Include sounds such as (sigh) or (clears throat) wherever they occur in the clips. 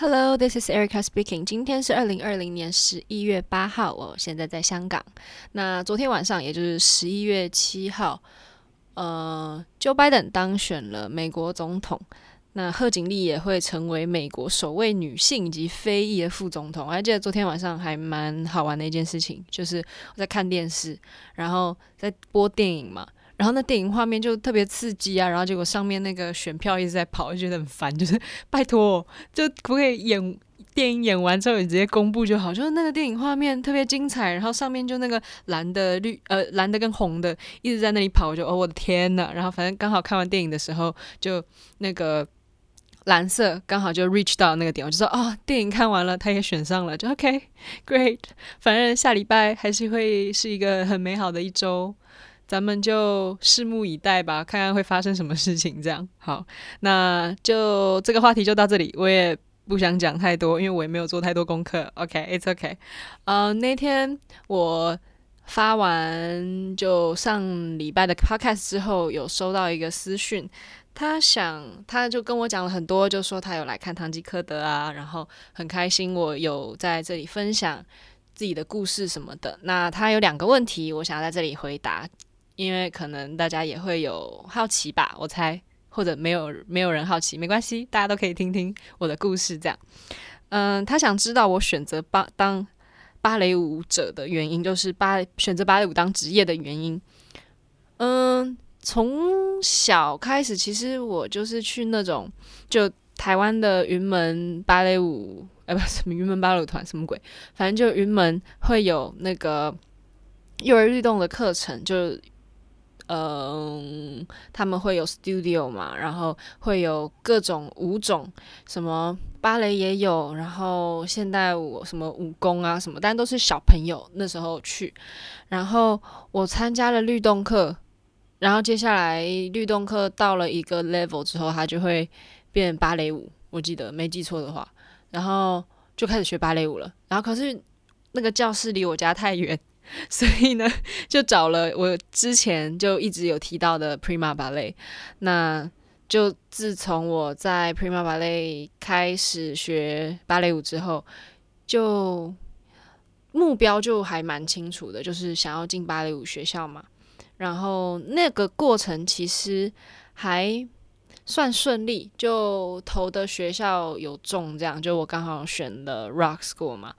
Hello, this is Erica speaking. 今天是二零二零年十一月八号，我现在在香港。那昨天晚上，也就是十一月七号，呃，Joe Biden 当选了美国总统。那贺锦丽也会成为美国首位女性以及非裔的副总统。我还记得昨天晚上还蛮好玩的一件事情，就是我在看电视，然后在播电影嘛。然后那电影画面就特别刺激啊，然后结果上面那个选票一直在跑，就觉得很烦。(laughs) 就是拜托，就不可以演电影演完之后你直接公布就好？就是那个电影画面特别精彩，然后上面就那个蓝的绿呃蓝的跟红的一直在那里跑，我就哦我的天呐，然后反正刚好看完电影的时候，就那个蓝色刚好就 reach 到那个点，我就说哦电影看完了，他也选上了，就 OK great。反正下礼拜还是会是一个很美好的一周。咱们就拭目以待吧，看看会发生什么事情。这样好，那就这个话题就到这里。我也不想讲太多，因为我也没有做太多功课。OK，it's OK。呃，那天我发完就上礼拜的 Podcast 之后，有收到一个私讯，他想他就跟我讲了很多，就说他有来看《唐吉诃德》啊，然后很开心我有在这里分享自己的故事什么的。那他有两个问题，我想要在这里回答。因为可能大家也会有好奇吧，我猜，或者没有没有人好奇，没关系，大家都可以听听我的故事。这样，嗯，他想知道我选择芭当芭蕾舞者的原因，就是芭选择芭蕾舞当职业的原因。嗯，从小开始，其实我就是去那种就台湾的云门芭蕾舞，哎，不是什么云门芭蕾舞团，什么鬼，反正就云门会有那个幼儿律动的课程，就。嗯，他们会有 studio 嘛，然后会有各种舞种，什么芭蕾也有，然后现代舞什么武功啊什么，但都是小朋友那时候去。然后我参加了律动课，然后接下来律动课到了一个 level 之后，它就会变芭蕾舞，我记得没记错的话，然后就开始学芭蕾舞了。然后可是那个教室离我家太远。所以呢，就找了我之前就一直有提到的 Prima Ballet。那就自从我在 Prima Ballet 开始学芭蕾舞之后，就目标就还蛮清楚的，就是想要进芭蕾舞学校嘛。然后那个过程其实还算顺利，就投的学校有中，这样就我刚好选了 Rock School 嘛，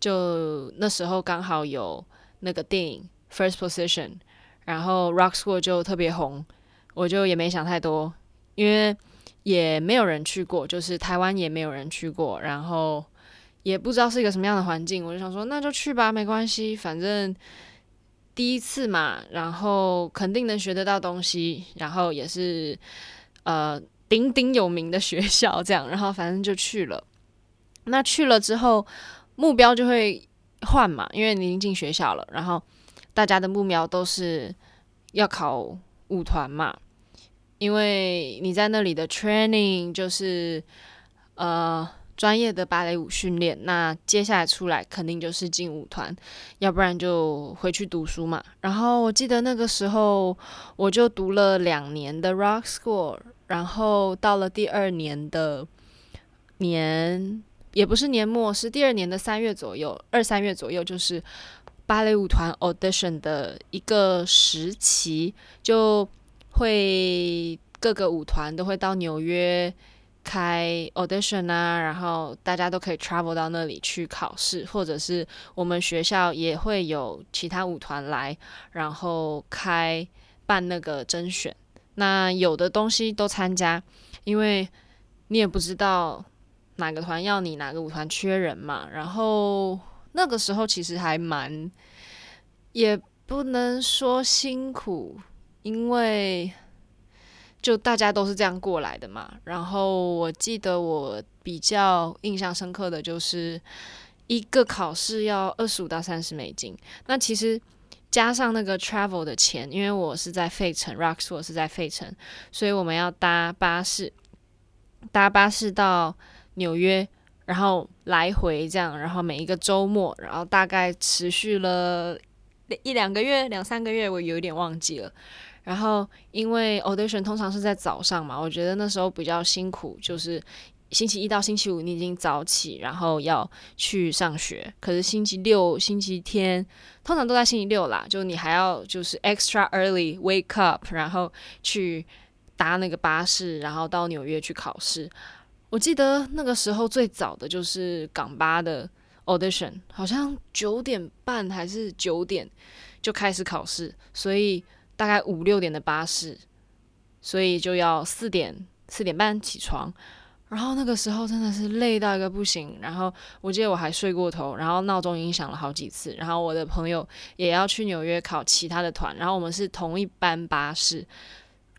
就那时候刚好有。那个电影《First Position》，然后 Rock School 就特别红，我就也没想太多，因为也没有人去过，就是台湾也没有人去过，然后也不知道是一个什么样的环境，我就想说那就去吧，没关系，反正第一次嘛，然后肯定能学得到东西，然后也是呃鼎鼎有名的学校这样，然后反正就去了。那去了之后，目标就会。换嘛，因为你已经进学校了，然后大家的目标都是要考舞团嘛，因为你在那里的 training 就是呃专业的芭蕾舞训练，那接下来出来肯定就是进舞团，要不然就回去读书嘛。然后我记得那个时候我就读了两年的 Rock School，然后到了第二年的年。也不是年末，是第二年的三月左右，二三月左右，就是芭蕾舞团 audition 的一个时期，就会各个舞团都会到纽约开 audition 啊，然后大家都可以 travel 到那里去考试，或者是我们学校也会有其他舞团来，然后开办那个甄选，那有的东西都参加，因为你也不知道。哪个团要你？哪个舞团缺人嘛？然后那个时候其实还蛮，也不能说辛苦，因为就大家都是这样过来的嘛。然后我记得我比较印象深刻的就是一个考试要二十五到三十美金。那其实加上那个 travel 的钱，因为我是在费城，Rocks，我是在费城，所以我们要搭巴士，搭巴士到。纽约，然后来回这样，然后每一个周末，然后大概持续了一两个月、两三个月，我有一点忘记了。然后因为 audition 通常是在早上嘛，我觉得那时候比较辛苦，就是星期一到星期五你已经早起，然后要去上学，可是星期六、星期天通常都在星期六啦，就你还要就是 extra early wake up，然后去搭那个巴士，然后到纽约去考试。我记得那个时候最早的就是港巴的 audition，好像九点半还是九点就开始考试，所以大概五六点的巴士，所以就要四点四点半起床。然后那个时候真的是累到一个不行，然后我记得我还睡过头，然后闹钟已经响了好几次。然后我的朋友也要去纽约考其他的团，然后我们是同一班巴士，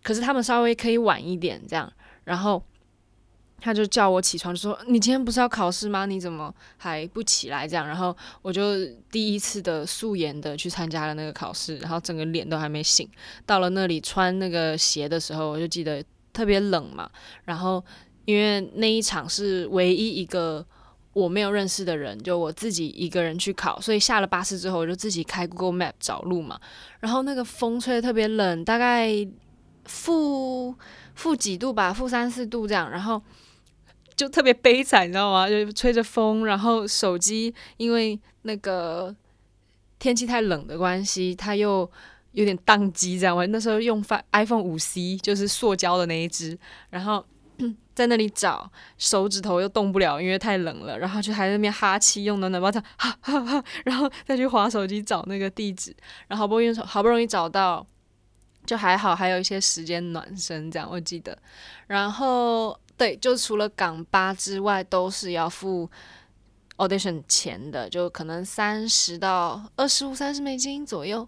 可是他们稍微可以晚一点这样。然后他就叫我起床，就说：“你今天不是要考试吗？你怎么还不起来？”这样，然后我就第一次的素颜的去参加了那个考试，然后整个脸都还没醒。到了那里穿那个鞋的时候，我就记得特别冷嘛，然后。因为那一场是唯一一个我没有认识的人，就我自己一个人去考，所以下了巴士之后，我就自己开 Google Map 找路嘛。然后那个风吹得特别冷，大概负负几度吧，负三四度这样，然后就特别悲惨，你知道吗？就吹着风，然后手机因为那个天气太冷的关系，它又有点宕机，这样。我那时候用 iPhone 五 C，就是塑胶的那一只，然后。在那里找，手指头又动不了，因为太冷了，然后就还在那边哈气，用暖暖包，它哈哈哈，然后再去划手机找那个地址，然后好不容易好不容易找到，就还好，还有一些时间暖身，这样我记得。然后对，就除了港巴之外，都是要付 audition 钱的，就可能三十到二十五、三十美金左右。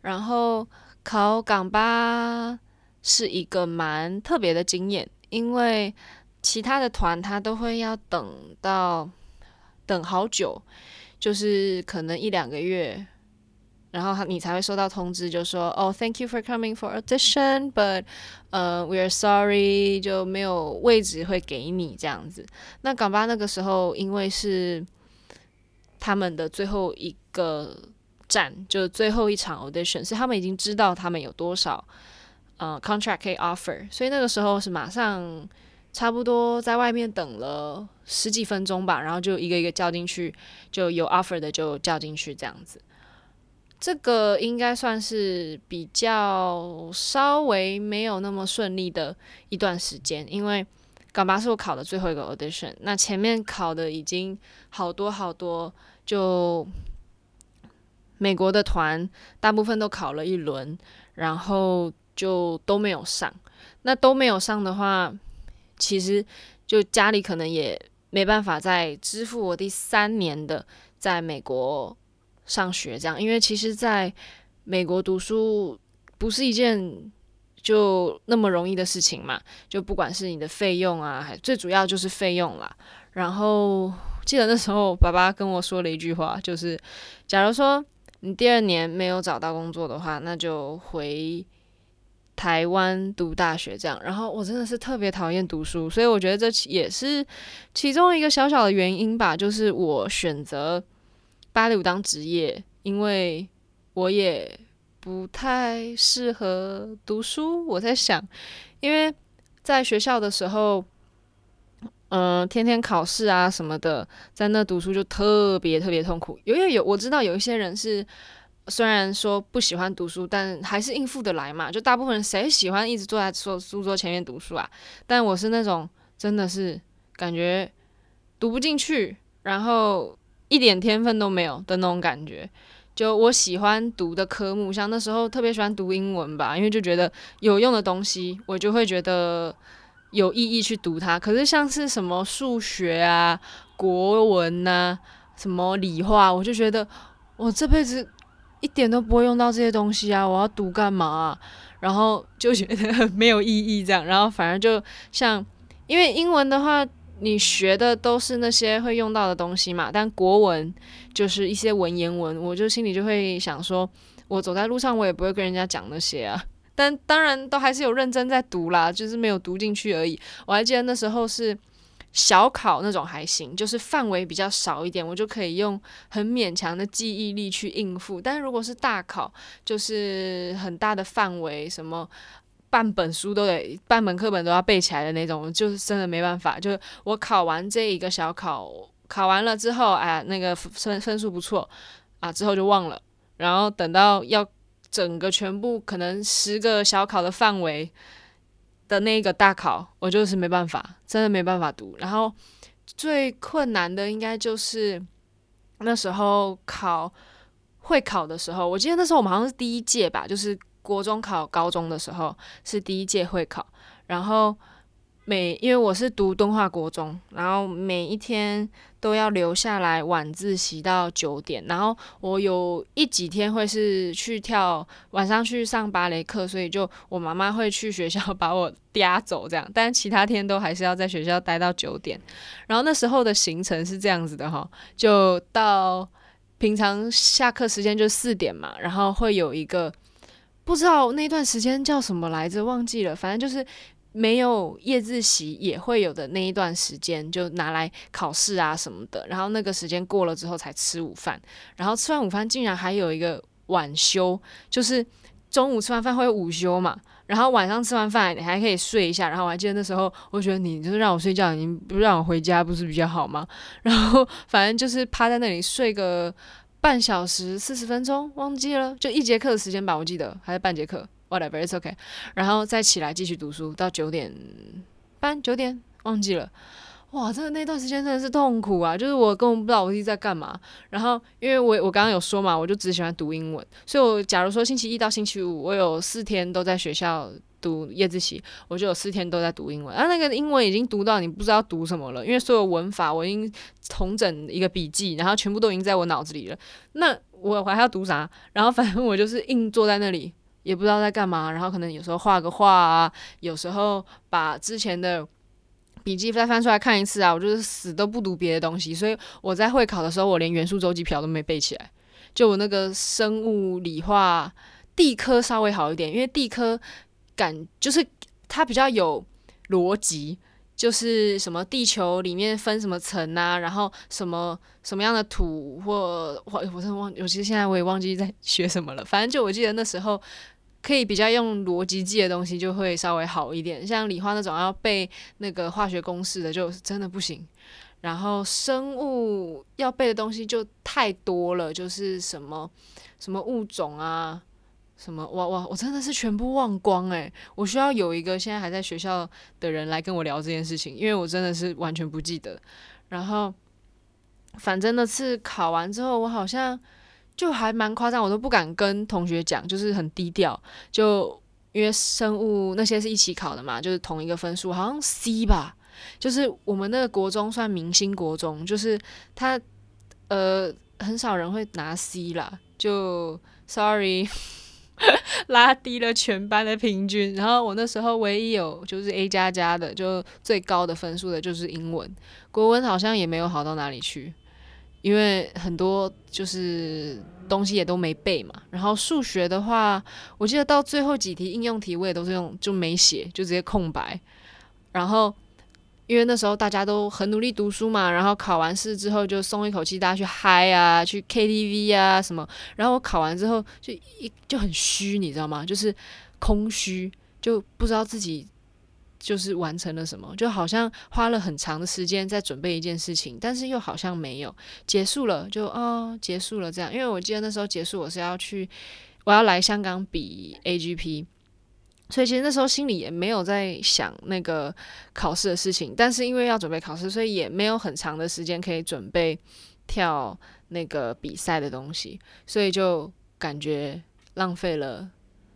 然后考港巴是一个蛮特别的经验。因为其他的团他都会要等到等好久，就是可能一两个月，然后你才会收到通知，就说哦，Thank you for coming for audition，but 呃，we are sorry，就没有位置会给你这样子。那港巴那个时候因为是他们的最后一个站，就最后一场 audition，所以他们已经知道他们有多少。呃，contract 可以 offer，所以那个时候是马上差不多在外面等了十几分钟吧，然后就一个一个叫进去，就有 offer 的就叫进去这样子。这个应该算是比较稍微没有那么顺利的一段时间，因为港巴是我考的最后一个 audition，那前面考的已经好多好多，就美国的团大部分都考了一轮，然后。就都没有上，那都没有上的话，其实就家里可能也没办法再支付我第三年的在美国上学这样，因为其实在美国读书不是一件就那么容易的事情嘛，就不管是你的费用啊，还最主要就是费用啦。然后记得那时候爸爸跟我说了一句话，就是假如说你第二年没有找到工作的话，那就回。台湾读大学这样，然后我真的是特别讨厌读书，所以我觉得这也是其中一个小小的原因吧，就是我选择芭蕾舞当职业，因为我也不太适合读书。我在想，因为在学校的时候，嗯、天天考试啊什么的，在那读书就特别特别痛苦。因为有我知道有一些人是。虽然说不喜欢读书，但还是应付得来嘛。就大部分人谁喜欢一直坐在书书桌前面读书啊？但我是那种真的是感觉读不进去，然后一点天分都没有的那种感觉。就我喜欢读的科目，像那时候特别喜欢读英文吧，因为就觉得有用的东西，我就会觉得有意义去读它。可是像是什么数学啊、国文呐、什么理化，我就觉得我这辈子。一点都不会用到这些东西啊！我要读干嘛？然后就觉得没有意义，这样。然后反而就像，因为英文的话，你学的都是那些会用到的东西嘛。但国文就是一些文言文，我就心里就会想说，我走在路上，我也不会跟人家讲那些啊。但当然都还是有认真在读啦，就是没有读进去而已。我还记得那时候是。小考那种还行，就是范围比较少一点，我就可以用很勉强的记忆力去应付。但是如果是大考，就是很大的范围，什么半本书都得，半本课本都要背起来的那种，就是真的没办法。就是我考完这一个小考，考完了之后，哎，那个分分数不错啊，之后就忘了。然后等到要整个全部可能十个小考的范围的那个大考，我就是没办法，真的没办法读。然后最困难的应该就是那时候考会考的时候，我记得那时候我们好像是第一届吧，就是。国中考高中的时候是第一届会考，然后每因为我是读敦化国中，然后每一天都要留下来晚自习到九点，然后我有一几天会是去跳晚上去上芭蕾课，所以就我妈妈会去学校把我嗲走这样，但其他天都还是要在学校待到九点，然后那时候的行程是这样子的哈，就到平常下课时间就四点嘛，然后会有一个。不知道那段时间叫什么来着，忘记了。反正就是没有夜自习也会有的那一段时间，就拿来考试啊什么的。然后那个时间过了之后才吃午饭，然后吃完午饭竟然还有一个晚休，就是中午吃完饭会有午休嘛。然后晚上吃完饭你还可以睡一下。然后我还记得那时候，我觉得你就是让我睡觉，你不让我回家不是比较好吗？然后反正就是趴在那里睡个。半小时四十分钟，忘记了，就一节课的时间吧，我记得还是半节课，whatever，it's okay。然后再起来继续读书到九点半，九点忘记了。哇，真的那段时间真的是痛苦啊！就是我根本不知道我自己在干嘛。然后因为我我刚刚有说嘛，我就只喜欢读英文，所以我假如说星期一到星期五，我有四天都在学校读夜自习，我就有四天都在读英文。啊，那个英文已经读到你不知道读什么了，因为所有文法我已经重整一个笔记，然后全部都已经在我脑子里了。那我还要读啥？然后反正我就是硬坐在那里，也不知道在干嘛。然后可能有时候画个画啊，有时候把之前的。笔记再翻出来看一次啊！我就是死都不读别的东西，所以我在会考的时候，我连元素周期表都没背起来。就我那个生物、理化、地科稍微好一点，因为地科感就是它比较有逻辑，就是什么地球里面分什么层啊，然后什么什么样的土或或我真的忘，尤其实现在我也忘记在学什么了。反正就我记得那时候。可以比较用逻辑记的东西就会稍微好一点，像理化那种要背那个化学公式的就真的不行。然后生物要背的东西就太多了，就是什么什么物种啊，什么哇哇，我真的是全部忘光诶，我需要有一个现在还在学校的人来跟我聊这件事情，因为我真的是完全不记得。然后反正那次考完之后，我好像。就还蛮夸张，我都不敢跟同学讲，就是很低调。就因为生物那些是一起考的嘛，就是同一个分数，好像 C 吧。就是我们那个国中算明星国中，就是他呃很少人会拿 C 啦。就 sorry，(laughs) (laughs) 拉低了全班的平均。然后我那时候唯一有就是 A 加加的，就最高的分数的就是英文，国文好像也没有好到哪里去。因为很多就是东西也都没背嘛，然后数学的话，我记得到最后几题应用题我也都是用就没写，就直接空白。然后因为那时候大家都很努力读书嘛，然后考完试之后就松一口气，大家去嗨啊，去 KTV 啊什么。然后我考完之后就一就很虚，你知道吗？就是空虚，就不知道自己。就是完成了什么，就好像花了很长的时间在准备一件事情，但是又好像没有结束了，就哦结束了这样。因为我记得那时候结束，我是要去，我要来香港比 AGP，所以其实那时候心里也没有在想那个考试的事情，但是因为要准备考试，所以也没有很长的时间可以准备跳那个比赛的东西，所以就感觉浪费了，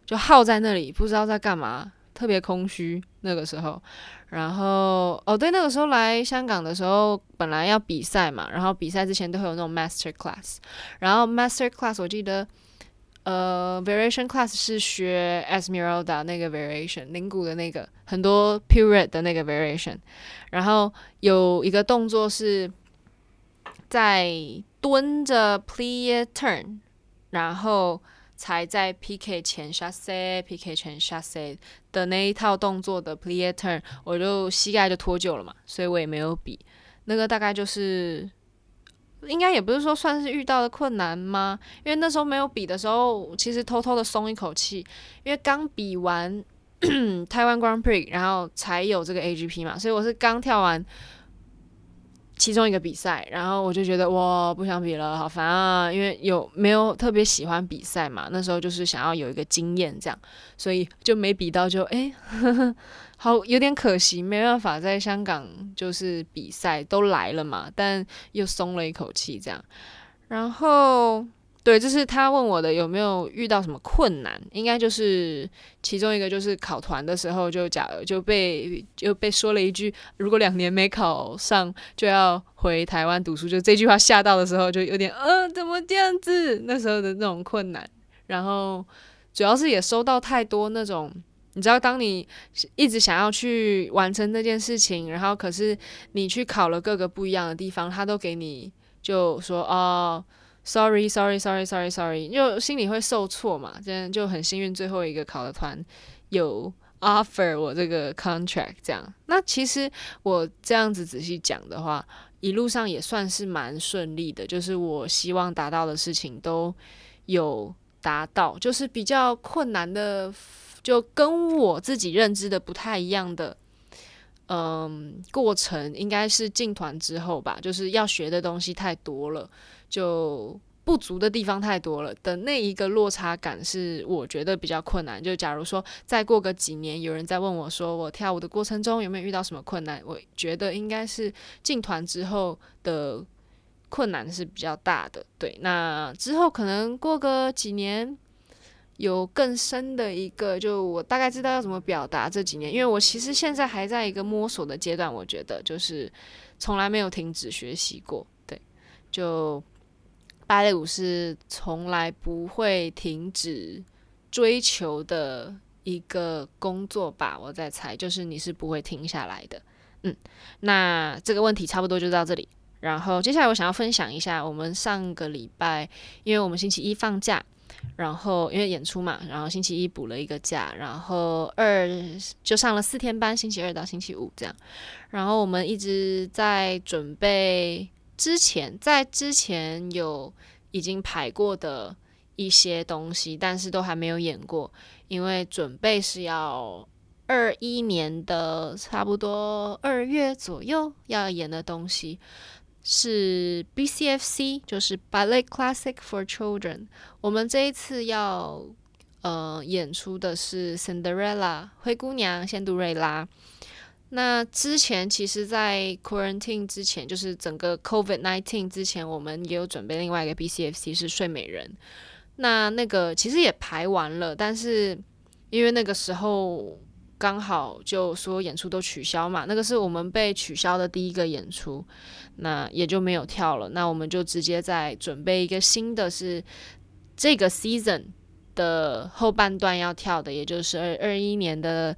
就耗在那里，不知道在干嘛。特别空虚那个时候，然后哦对，那个时候来香港的时候，本来要比赛嘛，然后比赛之前都会有那种 master class，然后 master class 我记得，呃，variation class 是学 Esmeralda 那个 variation，铃鼓的那个很多 period 的那个 variation，然后有一个动作是在蹲着 plie turn，然后。才在 PK 前 chassé，PK 前 chassé 的那一套动作的 plie turn，我就膝盖就脱臼了嘛，所以我也没有比。那个大概就是，应该也不是说算是遇到的困难吗？因为那时候没有比的时候，其实偷偷的松一口气，因为刚比完 (clears throat) 台湾 Grand Prix，然后才有这个 AGP 嘛，所以我是刚跳完其中一个比赛，然后我就觉得哇，不想比了，好烦啊！因为有没有特别喜欢比赛嘛，那时候就是想要有一个经验这样，所以就没比到就，就、(laughs) 欸、哎，好有点可惜，没办法在香港就是比赛都来了嘛，但又松了一口气这样，然后。对，就是他问我的有没有遇到什么困难，应该就是其中一个，就是考团的时候就假就被就被说了一句，如果两年没考上就要回台湾读书，就这句话吓到的时候就有点呃怎么这样子，那时候的那种困难，然后主要是也收到太多那种，你知道，当你一直想要去完成那件事情，然后可是你去考了各个不一样的地方，他都给你就说哦。Sorry, sorry, sorry, sorry, sorry，就心里会受挫嘛。这样就很幸运，最后一个考的团有 offer 我这个 contract，这样。那其实我这样子仔细讲的话，一路上也算是蛮顺利的，就是我希望达到的事情都有达到。就是比较困难的，就跟我自己认知的不太一样的，嗯，过程应该是进团之后吧，就是要学的东西太多了。就不足的地方太多了的那一个落差感是我觉得比较困难。就假如说再过个几年，有人在问我说我跳舞的过程中有没有遇到什么困难，我觉得应该是进团之后的困难是比较大的。对，那之后可能过个几年有更深的一个，就我大概知道要怎么表达这几年，因为我其实现在还在一个摸索的阶段，我觉得就是从来没有停止学习过。对，就。芭蕾舞是从来不会停止追求的一个工作吧，我在猜，就是你是不会停下来的。嗯，那这个问题差不多就到这里。然后接下来我想要分享一下，我们上个礼拜，因为我们星期一放假，然后因为演出嘛，然后星期一补了一个假，然后二就上了四天班，星期二到星期五这样。然后我们一直在准备。之前在之前有已经排过的一些东西，但是都还没有演过，因为准备是要二一年的差不多二月左右要演的东西，是 BCFC，就是 Ballet Classic for Children。我们这一次要呃演出的是 Cinderella 灰姑娘仙杜瑞拉。那之前其实，在 quarantine 之前，就是整个 COVID nineteen 之前，我们也有准备另外一个 BCFC 是睡美人。那那个其实也排完了，但是因为那个时候刚好就所有演出都取消嘛，那个是我们被取消的第一个演出，那也就没有跳了。那我们就直接在准备一个新的是这个 season 的后半段要跳的，也就是二二一年的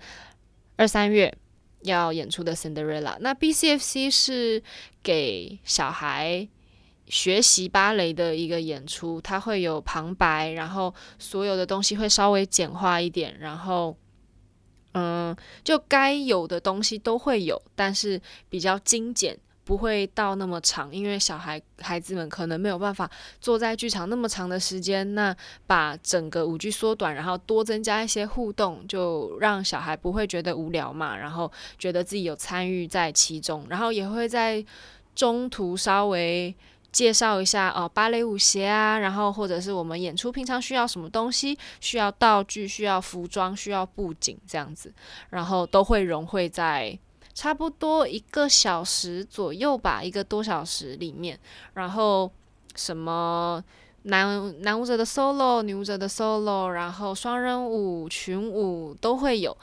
二三月。要演出的 Cinderella，那 BCFC 是给小孩学习芭蕾的一个演出，它会有旁白，然后所有的东西会稍微简化一点，然后，嗯，就该有的东西都会有，但是比较精简。不会到那么长，因为小孩孩子们可能没有办法坐在剧场那么长的时间。那把整个舞剧缩短，然后多增加一些互动，就让小孩不会觉得无聊嘛，然后觉得自己有参与在其中，然后也会在中途稍微介绍一下哦，芭蕾舞鞋啊，然后或者是我们演出平常需要什么东西，需要道具、需要服装、需要布景这样子，然后都会融汇在。差不多一个小时左右吧，一个多小时里面，然后什么男男舞者的 solo、女舞者的 solo，然后双人舞、群舞都会有，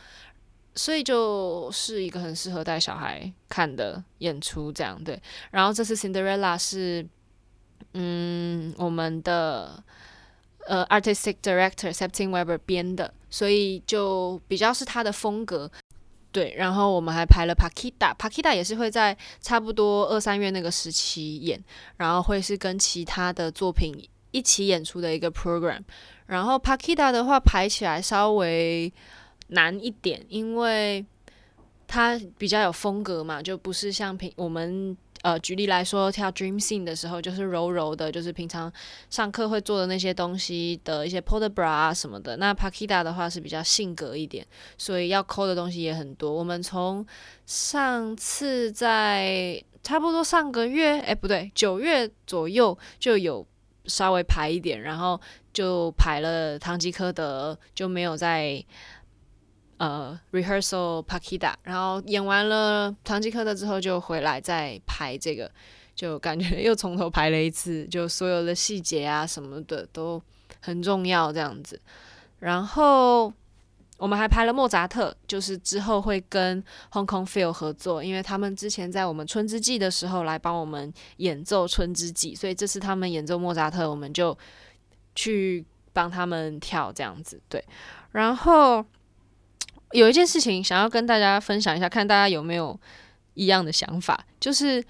所以就是一个很适合带小孩看的演出，这样对。然后这次 Cinderella 是，嗯，我们的呃 Artistic Director Septime Weber 编的，所以就比较是他的风格。对，然后我们还排了 pakita pakita 也是会在差不多二三月那个时期演，然后会是跟其他的作品一起演出的一个 program。然后 Pakita 的话排起来稍微难一点，因为它比较有风格嘛，就不是像平我们呃，举例来说，跳 Dream Scene 的时候，就是柔柔的，就是平常上课会做的那些东西的一些 Port de Bras 啊什么的。那 Paquita 的话是比较性格一点，所以要抠的东西也很多。我们从上次在差不多上个月，哎，不对，九月左右就有稍微排一点，然后就排了唐吉诃德，就没有在。呃，rehearsal Pakita，然后演完了唐吉诃德之后就回来再排这个，就感觉 (laughs) 又从头排了一次，就所有的细节啊什么的都很重要这样子。然后我们还排了莫扎特，就是之后会跟 Hong Kong Phil 合作，因为他们之前在我们春之祭的时候来帮我们演奏春之祭，所以这次他们演奏莫扎特，我们就去帮他们跳这样子。对，然后。有一件事情想要跟大家分享一下，看大家有没有一样的想法，就是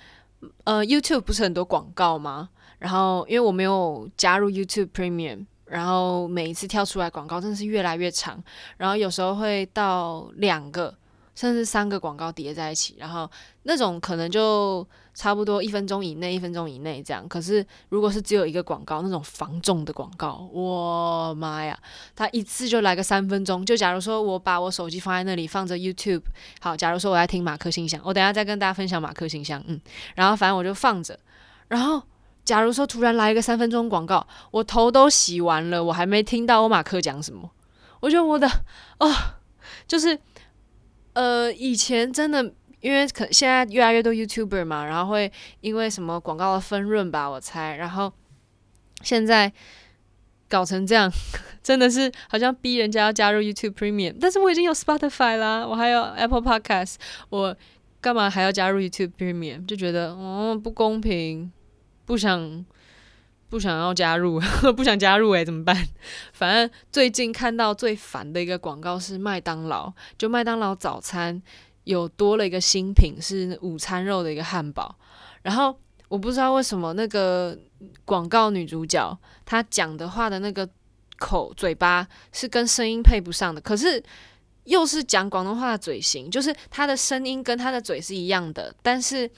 呃，YouTube 不是很多广告吗？然后因为我没有加入 YouTube Premium，然后每一次跳出来广告真的是越来越长，然后有时候会到两个甚至三个广告叠在一起，然后那种可能就。差不多一分钟以内，一分钟以内这样。可是如果是只有一个广告，那种防重的广告，我妈呀，他一次就来个三分钟。就假如说我把我手机放在那里放着 YouTube，好，假如说我在听马克信箱，我等下再跟大家分享马克信箱，嗯，然后反正我就放着。然后假如说突然来一个三分钟广告，我头都洗完了，我还没听到我马克讲什么，我觉得我的哦，就是呃，以前真的。因为可现在越来越多 YouTuber 嘛，然后会因为什么广告的分润吧，我猜，然后现在搞成这样，(laughs) 真的是好像逼人家要加入 YouTube Premium，但是我已经有 Spotify 啦，我还有 Apple Podcast，我干嘛还要加入 YouTube Premium？就觉得哦不公平，不想不想要加入，(laughs) 不想加入诶、怎么办？反正最近看到最烦的一个广告是麦当劳，就麦当劳早餐。有多了一个新品，是午餐肉的一个汉堡。然后我不知道为什么那个广告女主角她讲的话的那个口嘴巴是跟声音配不上的，可是又是讲广东话的嘴型，就是她的声音跟她的嘴是一样的，但是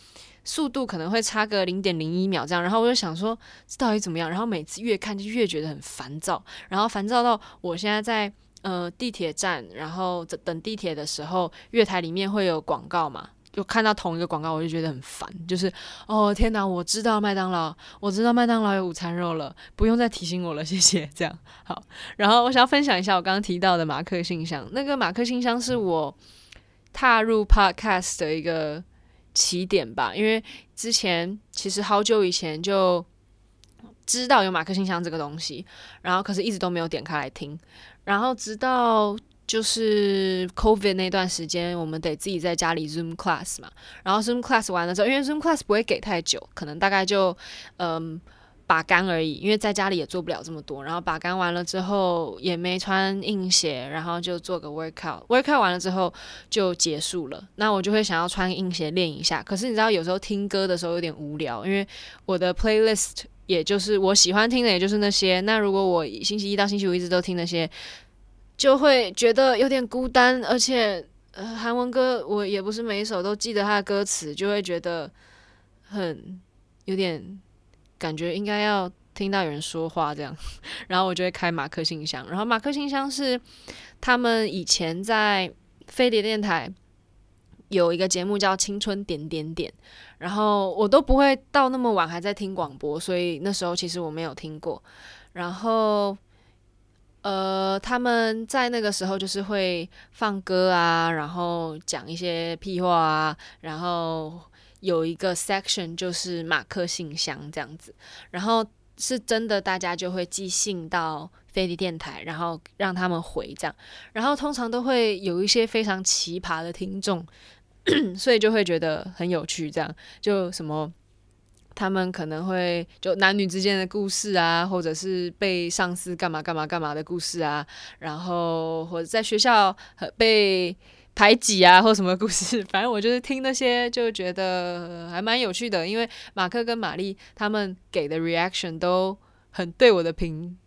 速度可能会差个零点零一秒这样。然后我就想说这到底怎么样？然后每次越看就越觉得很烦躁，然后烦躁到我现在在。呃，地铁站，然后等地铁的时候，月台里面会有广告嘛？就看到同一个广告，我就觉得很烦。就是，哦天哪，我知道麦当劳，我知道麦当劳有午餐肉了，不用再提醒我了，谢谢。这样好。然后我想要分享一下我刚刚提到的马克信箱。那个马克信箱是我踏入 Podcast 的一个起点吧，因为之前其实好久以前就知道有马克信箱这个东西，然后可是一直都没有点开来听。然后直到就是 COVID 那段时间，我们得自己在家里 Zoom class 嘛。然后 Zoom class 完了之后，因为 Zoom class 不会给太久，可能大概就嗯把干而已。因为在家里也做不了这么多。然后把干完了之后，也没穿硬鞋，然后就做个 workout。workout 完了之后就结束了。那我就会想要穿硬鞋练一下。可是你知道，有时候听歌的时候有点无聊，因为我的 playlist。也就是我喜欢听的，也就是那些。那如果我星期一到星期五一直都听那些，就会觉得有点孤单。而且，呃，韩文歌我也不是每一首都记得它的歌词，就会觉得很有点感觉应该要听到有人说话这样。(laughs) 然后我就会开马克信箱。然后马克信箱是他们以前在飞碟电台。有一个节目叫《青春点点点》，然后我都不会到那么晚还在听广播，所以那时候其实我没有听过。然后，呃，他们在那个时候就是会放歌啊，然后讲一些屁话啊，然后有一个 section 就是马克信箱这样子，然后是真的大家就会寄信到飞碟电台，然后让他们回这样，然后通常都会有一些非常奇葩的听众。所以就会觉得很有趣，这样就什么，他们可能会就男女之间的故事啊，或者是被上司干嘛干嘛干嘛的故事啊，然后或者在学校被排挤啊，或什么故事，(laughs) 反正我就是听那些就觉得还蛮有趣的，因为马克跟玛丽他们给的 reaction 都很对我的频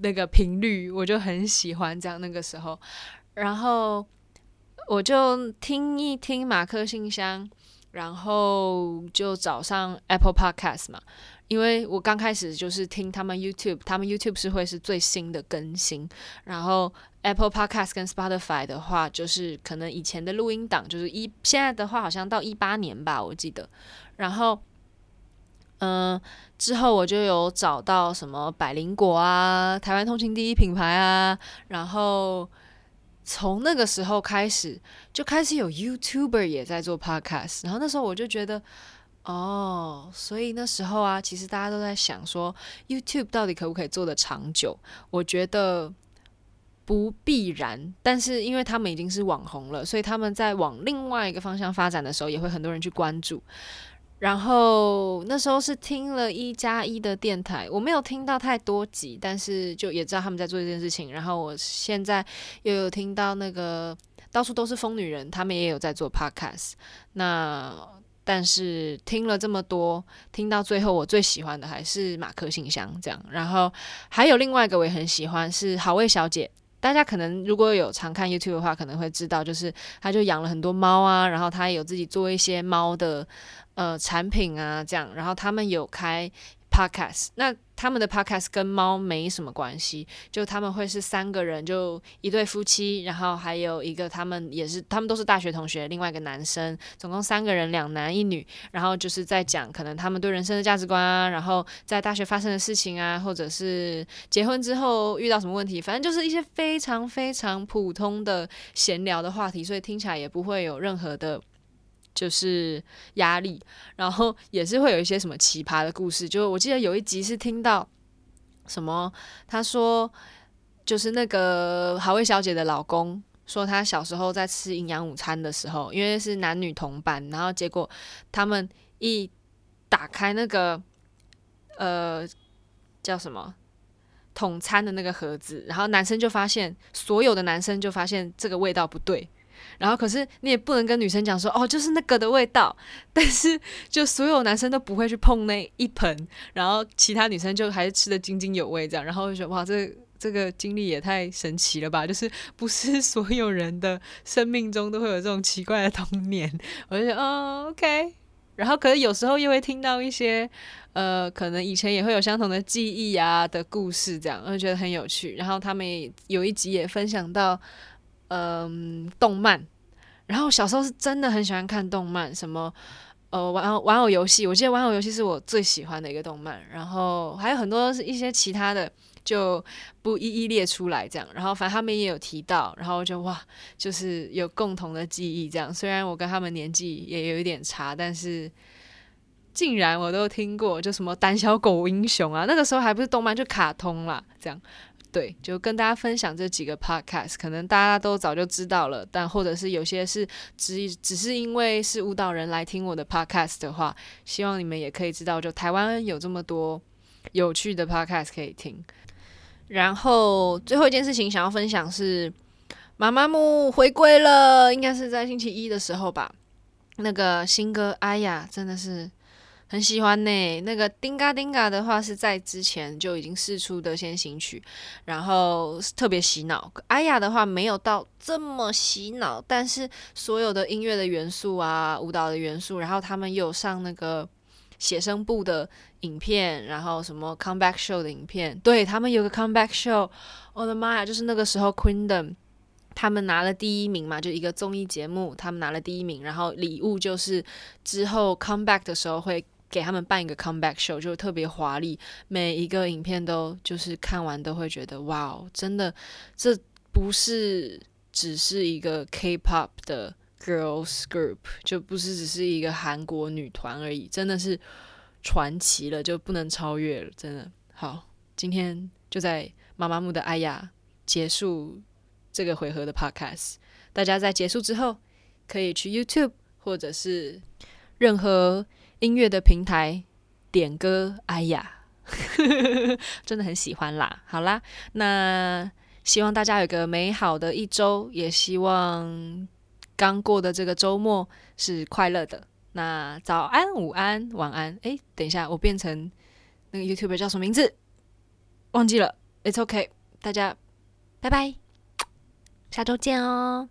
那个频率，我就很喜欢这样那个时候，然后。我就听一听马克信箱，然后就找上 Apple Podcast 嘛，因为我刚开始就是听他们 YouTube，他们 YouTube 是会是最新的更新，然后 Apple Podcast 跟 Spotify 的话，就是可能以前的录音档，就是一现在的话好像到一八年吧，我记得，然后嗯、之后我就有找到什么百灵果啊，台湾通勤第一品牌啊，然后。从那个时候开始，就开始有 YouTuber 也在做 Podcast，然后那时候我就觉得，哦，所以那时候啊，其实大家都在想说，YouTube 到底可不可以做得长久？我觉得不必然，但是因为他们已经是网红了，所以他们在往另外一个方向发展的时候，也会很多人去关注。然后那时候是听了一加一的电台，我没有听到太多集，但是就也知道他们在做这件事情。然后我现在又有听到那个到处都是疯女人，他们也有在做 podcast。那但是听了这么多，听到最后我最喜欢的还是马克信箱这样。然后还有另外一个我也很喜欢是好味小姐。大家可能如果有常看 YouTube 的话，可能会知道，就是他就养了很多猫啊，然后他也有自己做一些猫的呃产品啊，这样，然后他们有开。Podcast，那他们的 Podcast 跟猫没什么关系，就他们会是三个人，就一对夫妻，然后还有一个他们也是，他们都是大学同学，另外一个男生，总共三个人，两男一女，然后就是在讲可能他们对人生的价值观啊，然后在大学发生的事情啊，或者是结婚之后遇到什么问题，反正就是一些非常非常普通的闲聊的话题，所以听起来也不会有任何的。就是压力，然后也是会有一些什么奇葩的故事。就我记得有一集是听到什么，他说就是那个好味小姐的老公说，他小时候在吃营养午餐的时候，因为是男女同班，然后结果他们一打开那个呃叫什么统餐的那个盒子，然后男生就发现，所有的男生就发现这个味道不对。然后，可是你也不能跟女生讲说哦，就是那个的味道。(laughs) 但是，就所有男生都不会去碰那一盆，然后其他女生就还是吃得津津有味这样。然后就说哇，这这个经历也太神奇了吧！就是不是所有人的生命中都会有这种奇怪的童年。(laughs) 我就觉得哦，OK。然后，可是有时候又会听到一些呃，可能以前也会有相同的记忆啊的故事，这样我就觉得很有趣。然后他们也有一集也分享到。嗯，动漫。然后小时候是真的很喜欢看动漫，什么呃玩玩偶游戏，我记得玩偶游戏是我最喜欢的一个动漫。然后还有很多一些其他的，就不一一列出来这样。然后反正他们也有提到，然后就哇，就是有共同的记忆这样。虽然我跟他们年纪也有一点差，但是竟然我都听过，就什么胆小狗英雄啊，那个时候还不是动漫，就卡通啦，这样。对，就跟大家分享这几个 podcast，可能大家都早就知道了，但或者是有些是只只是因为是舞蹈人来听我的 podcast 的话，希望你们也可以知道，就台湾有这么多有趣的 podcast 可以听。然后最后一件事情想要分享是，妈妈木回归了，应该是在星期一的时候吧，那个新歌，哎呀，真的是。很喜欢呢，那个丁嘎丁嘎的话是在之前就已经试出的先行曲，然后特别洗脑。哎呀的话没有到这么洗脑，但是所有的音乐的元素啊，舞蹈的元素，然后他们有上那个写生部的影片，然后什么 comeback show 的影片，对，他们有个 comeback show，我的妈呀，就是那个时候 Queendom 他们拿了第一名嘛，就一个综艺节目，他们拿了第一名，然后礼物就是之后 comeback 的时候会。给他们办一个 comeback show，就特别华丽，每一个影片都就是看完都会觉得哇，真的，这不是只是一个 K-pop 的 girls group，就不是只是一个韩国女团而已，真的是传奇了，就不能超越了，真的。好，今天就在妈妈木的哎呀结束这个回合的 podcast，大家在结束之后可以去 YouTube 或者是任何。音乐的平台点歌，哎呀，(laughs) 真的很喜欢啦。好啦，那希望大家有个美好的一周，也希望刚过的这个周末是快乐的。那早安、午安、晚安。诶，等一下，我变成那个 YouTuber 叫什么名字？忘记了。It's OK，大家拜拜，下周见哦。